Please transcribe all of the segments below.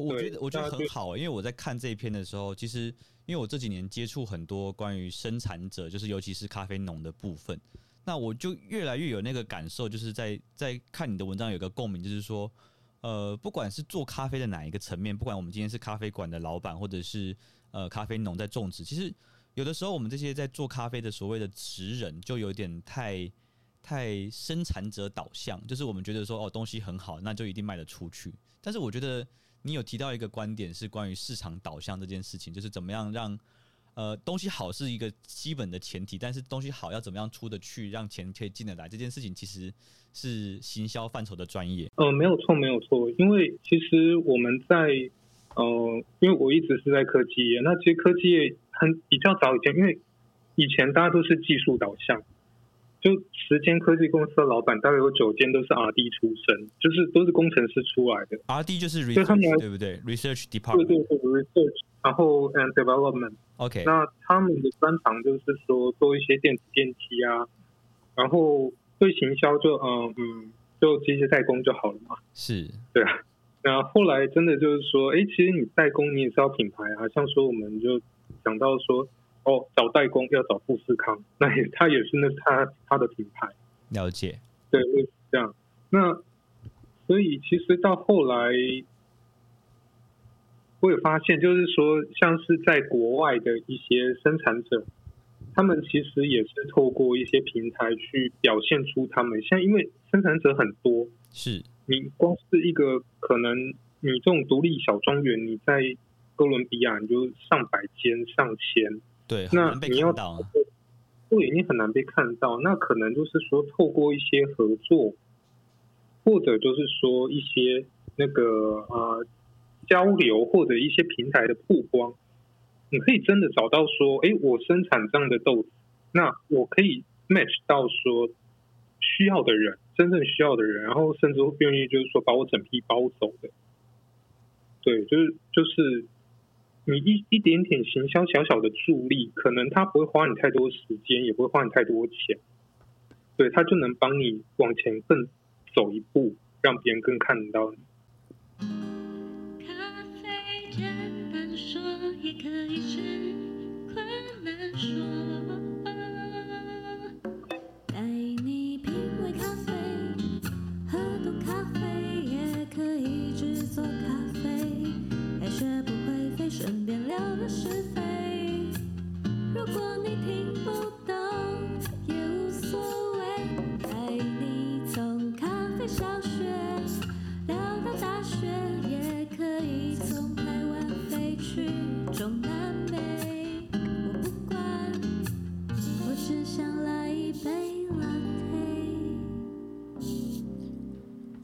我觉得我觉得很好，因为我在看这一篇的时候，其实因为我这几年接触很多关于生产者，就是尤其是咖啡农的部分，那我就越来越有那个感受，就是在在看你的文章有个共鸣，就是说，呃，不管是做咖啡的哪一个层面，不管我们今天是咖啡馆的老板，或者是呃咖啡农在种植，其实有的时候我们这些在做咖啡的所谓的职人，就有点太太生产者导向，就是我们觉得说哦东西很好，那就一定卖得出去，但是我觉得。你有提到一个观点是关于市场导向这件事情，就是怎么样让呃东西好是一个基本的前提，但是东西好要怎么样出得去，让钱可以进得来，这件事情其实是行销范畴的专业。呃，没有错，没有错，因为其实我们在呃，因为我一直是在科技业，那其实科技业很比较早以前，因为以前大家都是技术导向。就十间科技公司的老板，大概有九间都是 R&D 出身，就是都是工程师出来的。R&D 就是 research，对不对？Research department。对对对，research，然后 and development。OK。那他们的专长就是说做一些电子电机啊，然后对行销就嗯嗯，就机械代工就好了嘛。是。对啊。那后来真的就是说，哎，其实你代工你也是要品牌啊，像说我们就讲到说。哦，找代工要找富士康，那也他也是那他他的品牌。了解，对，是这样。那所以其实到后来，我也发现，就是说，像是在国外的一些生产者，他们其实也是透过一些平台去表现出他们。像因为生产者很多，是你光是一个可能，你这种独立小庄园，你在哥伦比亚你就上百间、上千。对，那你要对，你很难被看到。那可能就是说，透过一些合作，或者就是说一些那个呃交流，或者一些平台的曝光，你可以真的找到说，哎，我生产这样的豆子，那我可以 match 到说需要的人，真正需要的人，然后甚至会愿意就是说把我整批包走的。对，就是就是。你一一点点行销小小的助力，可能他不会花你太多时间，也不会花你太多钱，对，他就能帮你往前更走一步，让别人更看得到你。咖啡简单说，也可以是困难说。点亮了是非。如果你听不懂，也无所谓。带你从咖啡消失。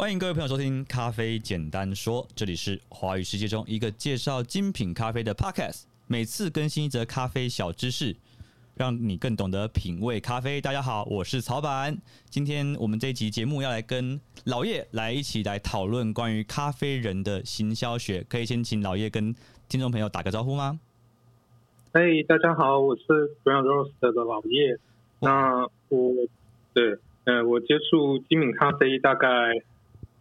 欢迎各位朋友收听《咖啡简单说》，这里是华语世界中一个介绍精品咖啡的 podcast，每次更新一则咖啡小知识，让你更懂得品味咖啡。大家好，我是曹板，今天我们这一集节目要来跟老叶来一起来讨论关于咖啡人的行销学，可以先请老叶跟听众朋友打个招呼吗？嘿，hey, 大家好，我是 Brown Roast 的老叶。那我对，呃，我接触精品咖啡大概。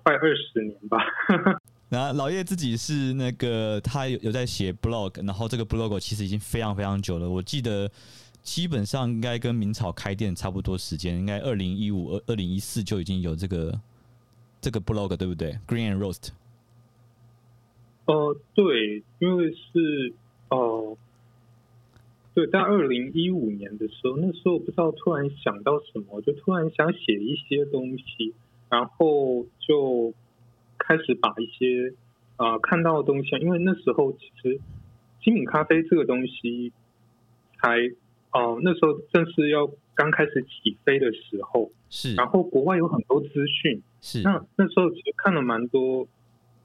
快二十年吧。然后老叶自己是那个，他有有在写 blog，然后这个 blog 其实已经非常非常久了。我记得基本上应该跟明朝开店差不多时间，应该二零一五、二二零一四就已经有这个这个 blog，对不对？Green and Roast。哦、呃，对，因为是哦、呃，对，在二零一五年的时候，那时候我不知道突然想到什么，就突然想写一些东西。然后就开始把一些啊、呃、看到的东西，因为那时候其实精品咖啡这个东西才哦、呃、那时候正是要刚开始起飞的时候，是。然后国外有很多资讯，是。那那时候其实看了蛮多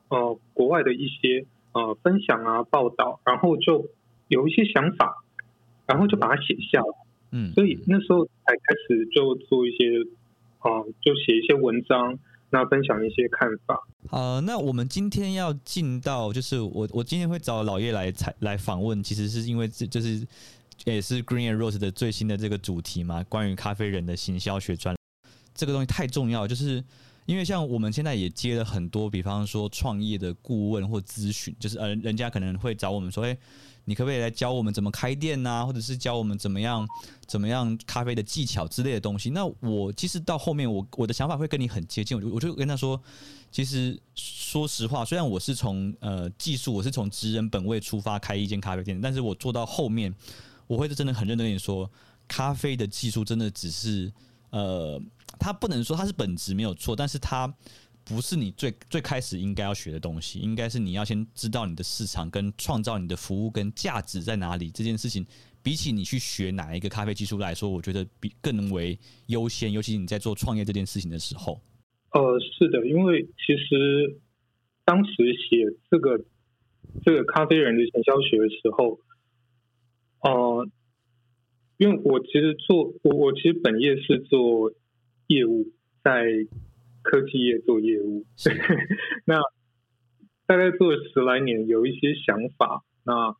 呃国外的一些呃分享啊报道，然后就有一些想法，然后就把它写下来。嗯。所以那时候才开始就做一些。啊，就写一些文章，那分享一些看法。啊，那我们今天要进到，就是我我今天会找老叶来采来访问，其实是因为这就是也是 Green and Rose 的最新的这个主题嘛，关于咖啡人的行销学专。这个东西太重要，就是因为像我们现在也接了很多，比方说创业的顾问或咨询，就是呃，人家可能会找我们说，哎，你可不可以来教我们怎么开店呐、或者是教我们怎么样怎么样咖啡的技巧之类的东西。那我其实到后面，我我的想法会跟你很接近，我就我就跟他说，其实说实话，虽然我是从呃技术，我是从职人本位出发开一间咖啡店，但是我做到后面，我会是真的很认真跟你说，咖啡的技术真的只是呃。它不能说它是本质没有错，但是它不是你最最开始应该要学的东西，应该是你要先知道你的市场跟创造你的服务跟价值在哪里。这件事情比起你去学哪一个咖啡技术来说，我觉得比更为优先，尤其你在做创业这件事情的时候。呃，是的，因为其实当时写这个这个咖啡人的行销学的时候，呃，因为我其实做我我其实本业是做。业务在科技业做业务，那大概做了十来年，有一些想法，那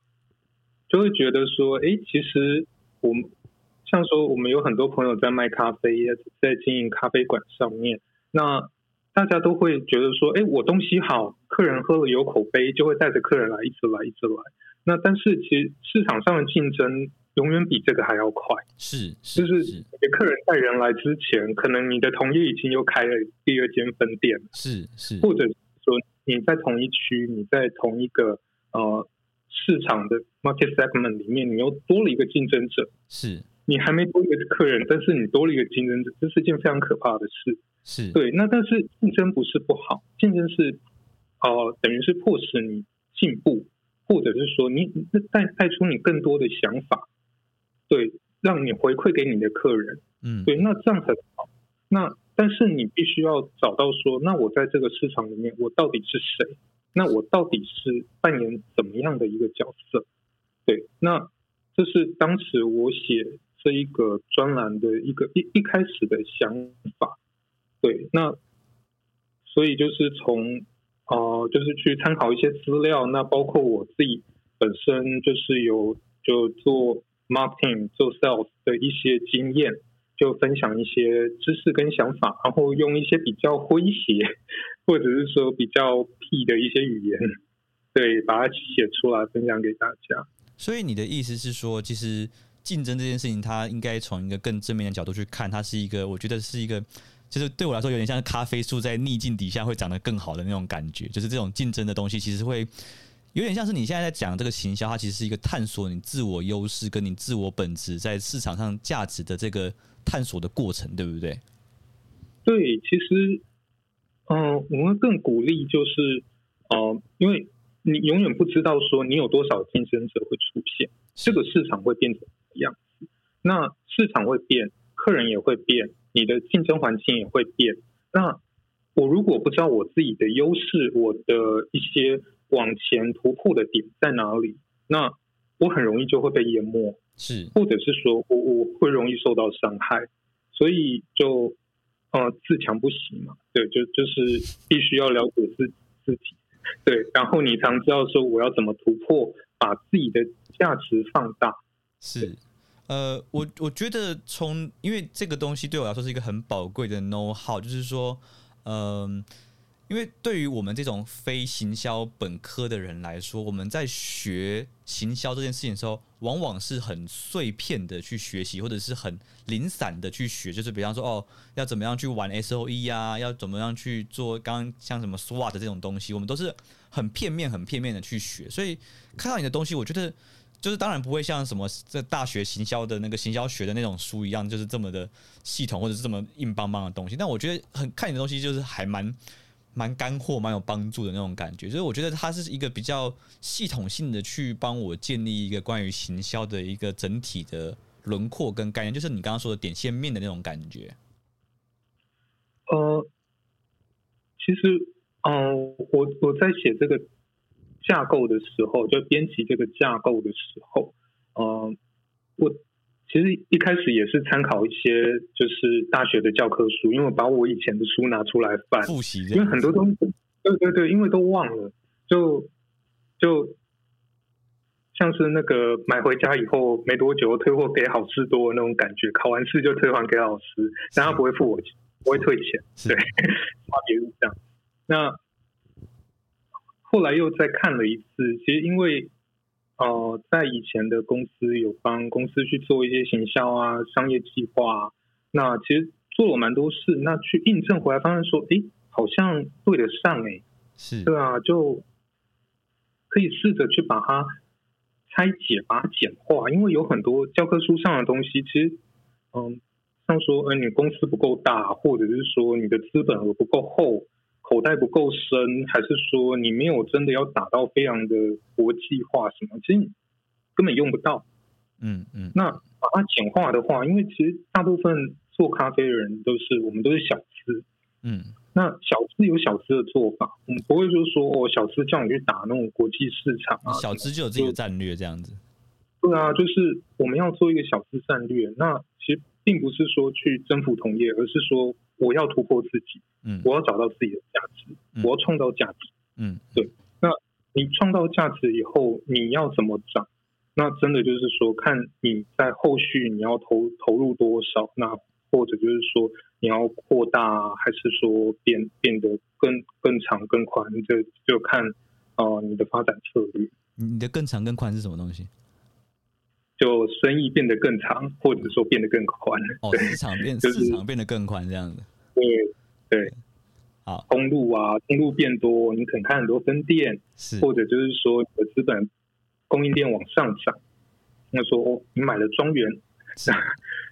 就会觉得说，哎，其实我们像说，我们有很多朋友在卖咖啡，在经营咖啡馆上面，那大家都会觉得说，哎，我东西好，客人喝了有口碑，就会带着客人来，一直来，一直来。那但是其实市场上的竞争。永远比这个还要快，是，是就是给客人带人来之前，可能你的同业已经又开了第二间分店，是是，或者说你在同一区，你在同一个呃市场的 market segment 里面，你又多了一个竞争者，是，你还没多一个客人，但是你多了一个竞争者，这是件非常可怕的事，是。对。那但是竞争不是不好，竞争是呃等于是迫使你进步，或者是说你带带出你更多的想法。对，让你回馈给你的客人，嗯，对，那这样才好。那但是你必须要找到说，那我在这个市场里面，我到底是谁？那我到底是扮演怎么样的一个角色？对，那这是当时我写这一个专栏的一个一一开始的想法。对，那所以就是从呃，就是去参考一些资料，那包括我自己本身就是有就做。Marketing 做 sales 的一些经验，就分享一些知识跟想法，然后用一些比较诙谐，或者是说比较屁的一些语言，对，把它写出来分享给大家。所以你的意思是说，其实竞争这件事情，它应该从一个更正面的角度去看，它是一个，我觉得是一个，就是对我来说有点像咖啡树在逆境底下会长得更好的那种感觉，就是这种竞争的东西，其实会。有点像是你现在在讲这个行销，它其实是一个探索你自我优势跟你自我本质在市场上价值的这个探索的过程，对不对？对，其实，嗯、我们更鼓励就是，呃，因为你永远不知道说你有多少竞争者会出现，这个市场会变成什么样子。那市场会变，客人也会变，你的竞争环境也会变。那我如果不知道我自己的优势，我的一些。往前突破的点在哪里？那我很容易就会被淹没，是，或者是说我我会容易受到伤害，所以就呃自强不息嘛，对，就就是必须要了解自自己，对，然后你常知道说我要怎么突破，把自己的价值放大，是，呃，我我觉得从因为这个东西对我来说是一个很宝贵的 know how，就是说，嗯、呃。因为对于我们这种非行销本科的人来说，我们在学行销这件事情的时候，往往是很碎片的去学习，或者是很零散的去学。就是比方说，哦，要怎么样去玩 SOE 啊，要怎么样去做刚刚像什么 SWOT 这种东西，我们都是很片面、很片面的去学。所以看到你的东西，我觉得就是当然不会像什么在大学行销的那个行销学的那种书一样，就是这么的系统或者是这么硬邦邦的东西。但我觉得很看你的东西，就是还蛮。蛮干货、蛮有帮助的那种感觉，所以我觉得它是一个比较系统性的去帮我建立一个关于行销的一个整体的轮廓跟概念，就是你刚刚说的点线面的那种感觉。呃，其实，嗯、我我在写这个架构的时候，就编辑这个架构的时候，嗯、我。其实一开始也是参考一些就是大学的教科书，因为我把我以前的书拿出来翻复习，因为很多东西，对对对，因为都忘了，就就像是那个买回家以后没多久退货给好事多那种感觉，考完试就退还给老师，但他不会付我钱，不会退钱，对，差别 是这样。那后来又再看了一次，其实因为呃，在以前的公司有帮公司去做一些行销啊、商业计划，啊那其实做了蛮多事，那去印证回来，发现说，诶，好像对得上，诶，是，对啊，就可以试着去把它拆解、把它简化，因为有很多教科书上的东西，其实，嗯。像说，呃，你公司不够大，或者是说你的资本额不够厚，口袋不够深，还是说你没有真的要打到非常的国际化什么，其实根本用不到。嗯嗯。那把它简化的话，因为其实大部分做咖啡的人都是我们都是小资。嗯。那小资有小资的做法，我们不会就是说哦，小资叫你去打那种国际市场啊。小资就有自己的战略这样子。对啊，就是我们要做一个小资战略。那其实。并不是说去征服同业，而是说我要突破自己，嗯，我要找到自己的价值，嗯、我要创造价值，嗯，对。那你创造价值以后，你要怎么涨？那真的就是说，看你在后续你要投投入多少，那或者就是说你要扩大，还是说变变得更更长更宽？这就，就看啊、呃，你的发展策略。你的更长更宽是什么东西？就生意变得更长，或者说变得更宽。哦，市场变，就是市场变得更宽，这样子。对对，好，通路啊，通路变多，你可能开很多分店，是，或者就是说你的资本供应链往上涨。那说哦，你买了庄园，是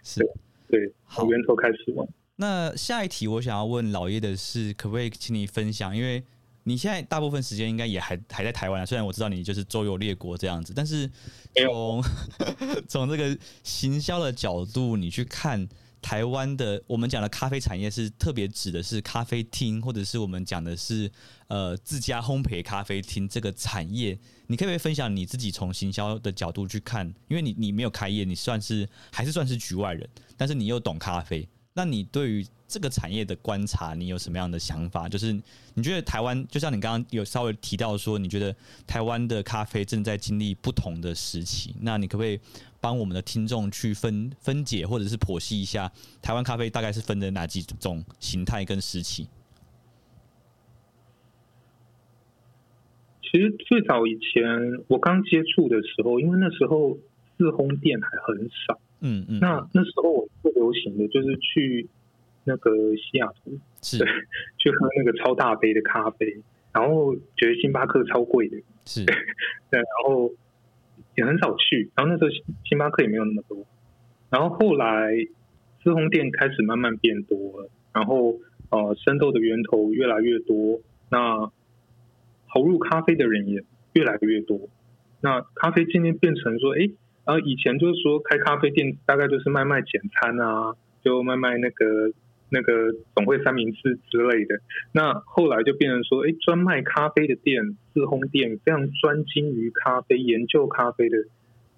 是，对，从源头开始玩。那下一题我想要问老叶的是，可不可以请你分享？因为你现在大部分时间应该也还还在台湾啊，虽然我知道你就是周游列国这样子，但是从 从这个行销的角度，你去看台湾的我们讲的咖啡产业，是特别指的是咖啡厅，或者是我们讲的是呃自家烘焙咖啡厅这个产业，你可不可以分享你自己从行销的角度去看？因为你你没有开业，你算是还是算是局外人，但是你又懂咖啡，那你对于这个产业的观察，你有什么样的想法？就是你觉得台湾，就像你刚刚有稍微提到说，你觉得台湾的咖啡正在经历不同的时期。那你可不可以帮我们的听众去分分解，或者是剖析一下台湾咖啡大概是分的哪几种形态跟时期？其实最早以前我刚接触的时候，因为那时候自烘店还很少，嗯嗯，那那时候我最流行的就是去。那个西雅图是。对，去喝那个超大杯的咖啡，然后觉得星巴克超贵的，是，对，然后也很少去，然后那时候星巴克也没有那么多，然后后来自烘店开始慢慢变多了，然后呃，生豆的源头越来越多，那投入咖啡的人也越来越多，那咖啡渐渐变成说，哎，然后以前就是说开咖啡店大概就是卖卖简餐啊，就卖卖那个。那个总会三明治之类的，那后来就变成说，哎，专卖咖啡的店，自烘店，非常专精于咖啡、研究咖啡的，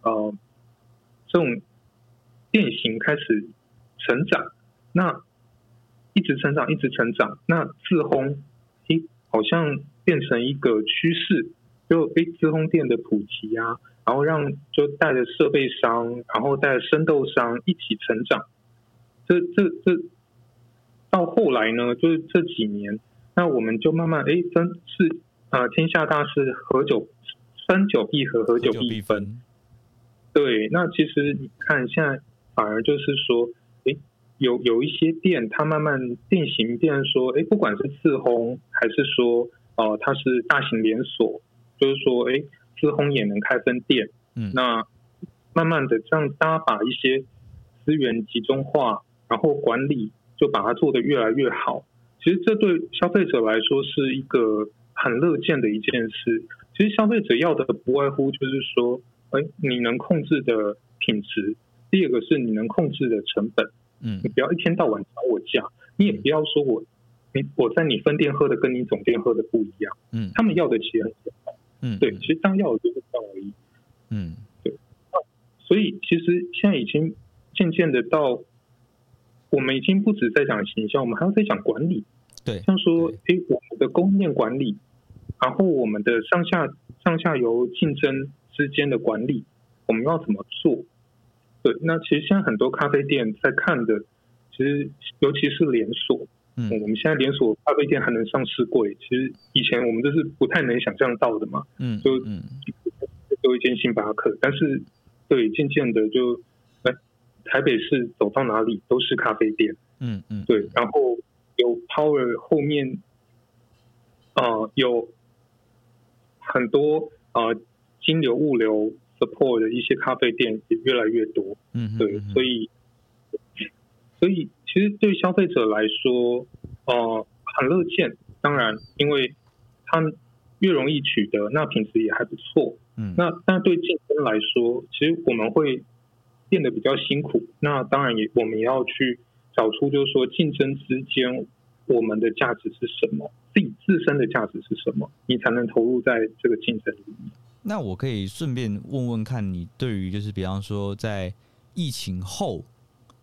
呃，这种店型开始成长，那一直成长，一直成长，那自烘，哎，好像变成一个趋势，就哎，自烘店的普及啊，然后让就带着设备商，然后带着生豆商一起成长，这这这。到后来呢，就是这几年，那我们就慢慢哎分是啊、呃，天下大事，合久分久必合，合久必分。对，那其实你看现在反而就是说，哎，有有一些店，它慢慢定型变，说哎，不管是自烘还是说哦、呃，它是大型连锁，就是说哎，自烘也能开分店。嗯，那慢慢的这样，大家把一些资源集中化，然后管理。就把它做得越来越好，其实这对消费者来说是一个很乐见的一件事。其实消费者要的不外乎就是说，哎，你能控制的品质，第二个是你能控制的成本。嗯，你不要一天到晚找我价，你也不要说我，你我在你分店喝的跟你总店喝的不一样。嗯，他们要的其实很简单。嗯，对，其实当要的就是这样而已。嗯，对。那所以其实现在已经渐渐的到。我们已经不止在讲形象，我们还要在讲管理。对，像说，哎，我们的供应链管理，然后我们的上下上下游竞争之间的管理，我们要怎么做？对，那其实现在很多咖啡店在看的，其实尤其是连锁，嗯，我们现在连锁咖啡店还能上市柜，其实以前我们这是不太能想象到的嘛，嗯，就嗯，有一间星巴克，但是对，渐渐的就，哎，台北市走到哪里都是咖啡店，嗯嗯，对，然后有 Power 后面，啊、呃，有很多啊、呃，金流物流 support 的一些咖啡店也越来越多，嗯，对，所以。所以，其实对消费者来说，呃，很乐见。当然，因为它越容易取得，那品质也还不错。嗯，那但对竞争来说，其实我们会变得比较辛苦。那当然也，我们也要去找出，就是说竞争之间我们的价值是什么，自己自身的价值是什么，你才能投入在这个竞争里面。那我可以顺便问问看你对于，就是比方说在疫情后。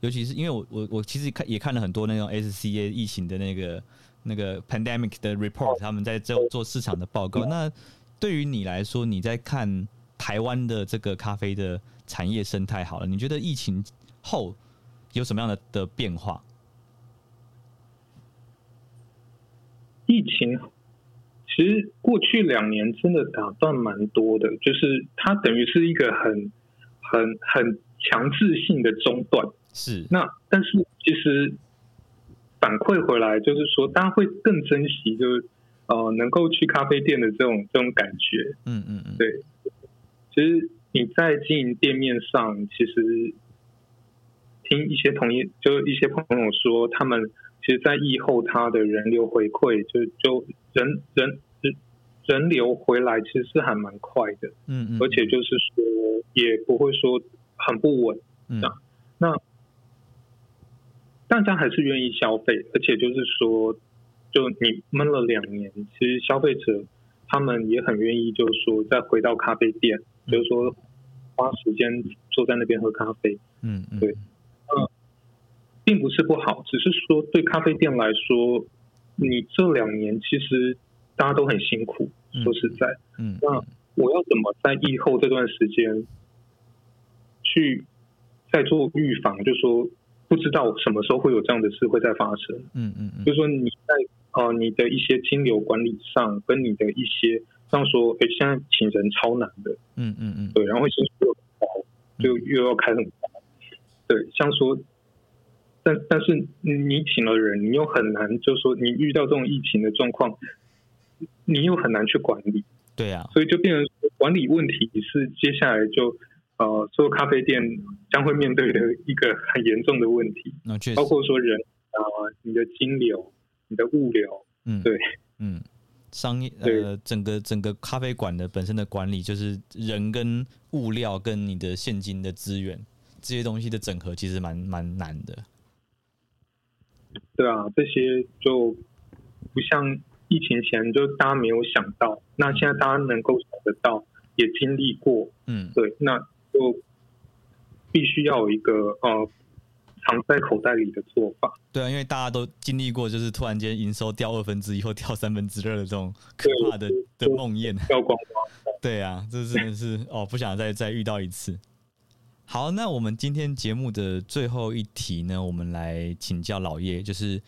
尤其是因为我我我其实看也看了很多那种 SCA 疫情的那个那个 pandemic 的 report，他们在做做市场的报告。那对于你来说，你在看台湾的这个咖啡的产业生态好了，你觉得疫情后有什么样的的变化？疫情其实过去两年真的打断蛮多的，就是它等于是一个很很很强制性的中断。是，那但是其实反馈回来就是说，大家会更珍惜，就是呃，能够去咖啡店的这种这种感觉。嗯嗯嗯，对。其实你在经营店面上，其实听一些同业，就一些朋友说，他们其实，在疫后他的人流回馈，就就人人人人流回来，其实是还蛮快的。嗯嗯，而且就是说，也不会说很不稳。嗯，那。大家还是愿意消费，而且就是说，就你闷了两年，其实消费者他们也很愿意，就是说再回到咖啡店，嗯、就是说花时间坐在那边喝咖啡。嗯嗯，对，嗯，并不是不好，只是说对咖啡店来说，你这两年其实大家都很辛苦，说实在，嗯，那我要怎么在疫后这段时间去再做预防，就是说。不知道什么时候会有这样的事会再发生。嗯嗯嗯，就是说你在呃你的一些金流管理上，跟你的一些像说，哎，现在请人超难的。嗯嗯嗯，对，然后薪水又高，就又要开很高。对，像说，但但是你请了人，你又很难，就是说你遇到这种疫情的状况，你又很难去管理。对呀，所以就变成管理问题是接下来就。呃，做咖啡店将会面对的一个很严重的问题，那确实，包括说人啊、呃，你的金流、你的物流，嗯，对，嗯，商业呃，整个整个咖啡馆的本身的管理，就是人跟物料跟你的现金的资源这些东西的整合，其实蛮蛮难的。对啊，这些就不像疫情前就大家没有想到，那现在大家能够想得到，也经历过，嗯，对，那。就必须要有一个呃藏在口袋里的做法。对啊，因为大家都经历过，就是突然间营收掉二分之一或掉三分之二的这种可怕的的梦魇。掉光光。对啊，这真的是哦，不想再再遇到一次。好，那我们今天节目的最后一题呢，我们来请教老叶，就是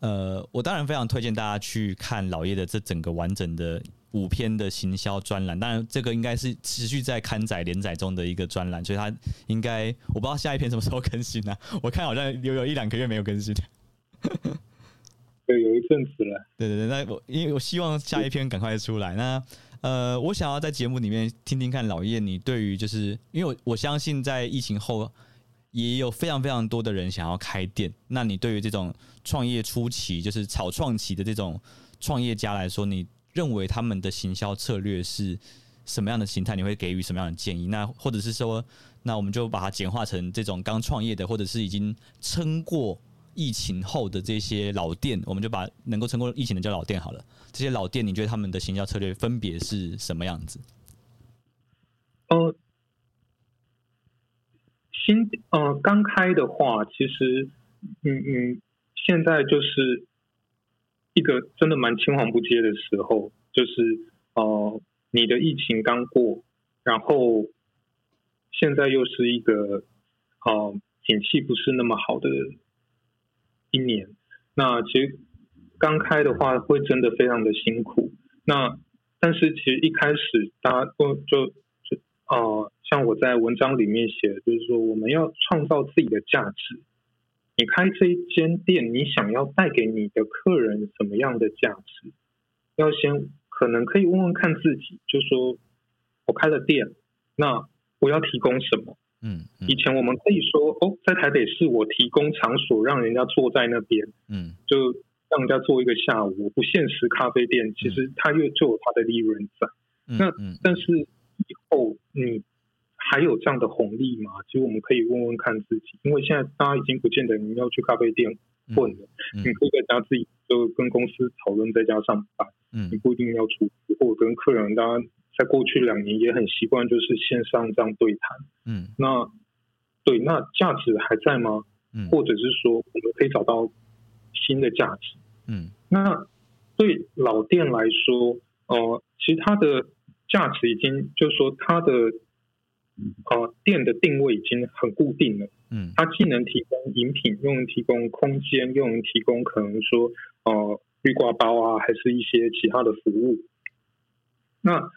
呃，我当然非常推荐大家去看老叶的这整个完整的。五篇的行销专栏，当然这个应该是持续在刊载连载中的一个专栏，所以它应该我不知道下一篇什么时候更新呢、啊？我看好像有有一两个月没有更新。对，有一阵子了。对对对，那我因为我希望下一篇赶快出来。那呃，我想要在节目里面听听看老叶，你对于就是因为我我相信在疫情后也有非常非常多的人想要开店，那你对于这种创业初期就是草创期的这种创业家来说，你认为他们的行销策略是什么样的形态？你会给予什么样的建议？那或者是说，那我们就把它简化成这种刚创业的，或者是已经撑过疫情后的这些老店，我们就把能够撑过疫情的叫老店好了。这些老店，你觉得他们的行销策略分别是什么样子？呃，新呃刚开的话，其实嗯嗯，现在就是。一个真的蛮青黄不接的时候，就是呃，你的疫情刚过，然后现在又是一个呃，景气不是那么好的一年。那其实刚开的话会真的非常的辛苦。那但是其实一开始大家都就就呃，像我在文章里面写，就是说我们要创造自己的价值。你开这一间店，你想要带给你的客人什么样的价值？要先可能可以问问看自己，就说我开了店，那我要提供什么？嗯，嗯，以前我们可以说哦，在台北市我提供场所让人家坐在那边，嗯，就让人家坐一个下午，不限时咖啡店，其实它又就有它的利润在。嗯、那但是以后你还有这样的红利吗？其实我们可以问问看自己，因为现在大家已经不见得你要去咖啡店混了，嗯嗯、你可以在家自己就跟公司讨论在家上班，嗯，你不一定要出去，或跟客人大家。在过去两年也很习惯，就是线上这样对谈。嗯，那对，那价值还在吗？嗯，或者是说我们可以找到新的价值？嗯，那对老店来说，呃，其实它的价值已经就是说它的呃店的定位已经很固定了。嗯，它既能提供饮品，又能提供空间，又能提供可能说呃绿挂包啊，还是一些其他的服务。那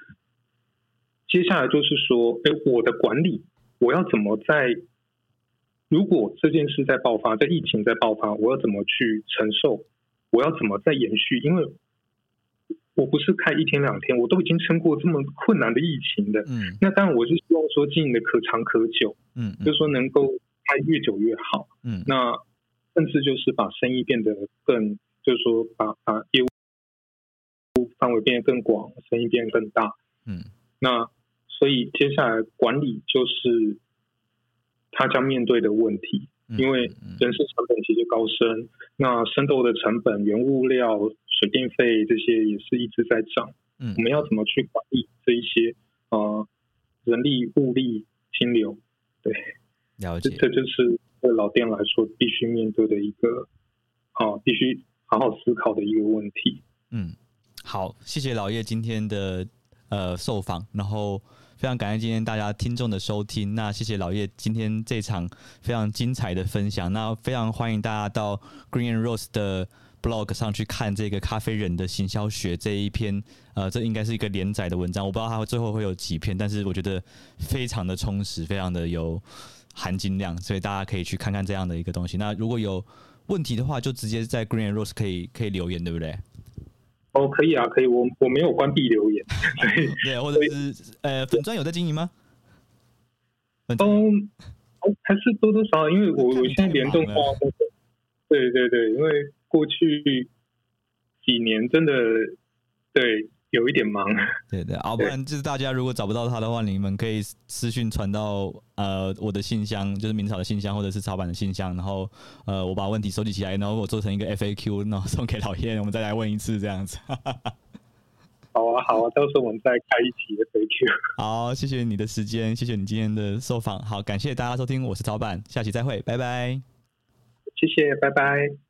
接下来就是说，哎，我的管理，我要怎么在？如果这件事在爆发，在疫情在爆发，我要怎么去承受？我要怎么再延续？因为我不是开一天两天，我都已经撑过这么困难的疫情的。嗯，那当然我是希望说经营的可长可久。嗯，就是说能够开越久越好。嗯，那甚至就是把生意变得更，就是说把把业务范围变得更广，生意变得更大。嗯，那。所以接下来管理就是他将面对的问题，因为人事成本其实高升，那生豆的成本、原物料、水电费这些也是一直在涨。嗯，我们要怎么去管理这一些呃人力、物力、金流？对，了解。这这就是对老店来说必须面对的一个啊，必须好好思考的一个问题。嗯，好，谢谢老叶今天的呃受访，然后。非常感谢今天大家听众的收听，那谢谢老叶今天这场非常精彩的分享，那非常欢迎大家到 Green Rose 的 blog 上去看这个咖啡人的行销学这一篇，呃，这应该是一个连载的文章，我不知道它最后会有几篇，但是我觉得非常的充实，非常的有含金量，所以大家可以去看看这样的一个东西。那如果有问题的话，就直接在 Green Rose 可以可以留言，对不对？哦，可以啊，可以，我我没有关闭留言，对，对，或者是呃，粉砖有在经营吗？嗯，还是多多少少，因为我我现在联动 化，对对对，因为过去几年真的对。有一点忙，对对，啊，不然就是大家如果找不到他的话，你们可以私讯传到呃我的信箱，就是明朝的信箱或者是草版的信箱，然后呃我把问题收集起来，然后我做成一个 FAQ，然后送给老叶，我们再来问一次这样子。好啊好啊，到时候我们再开一期 FAQ。好，谢谢你的时间，谢谢你今天的受访，好，感谢大家收听，我是草版，下期再会，拜拜。谢谢，拜拜。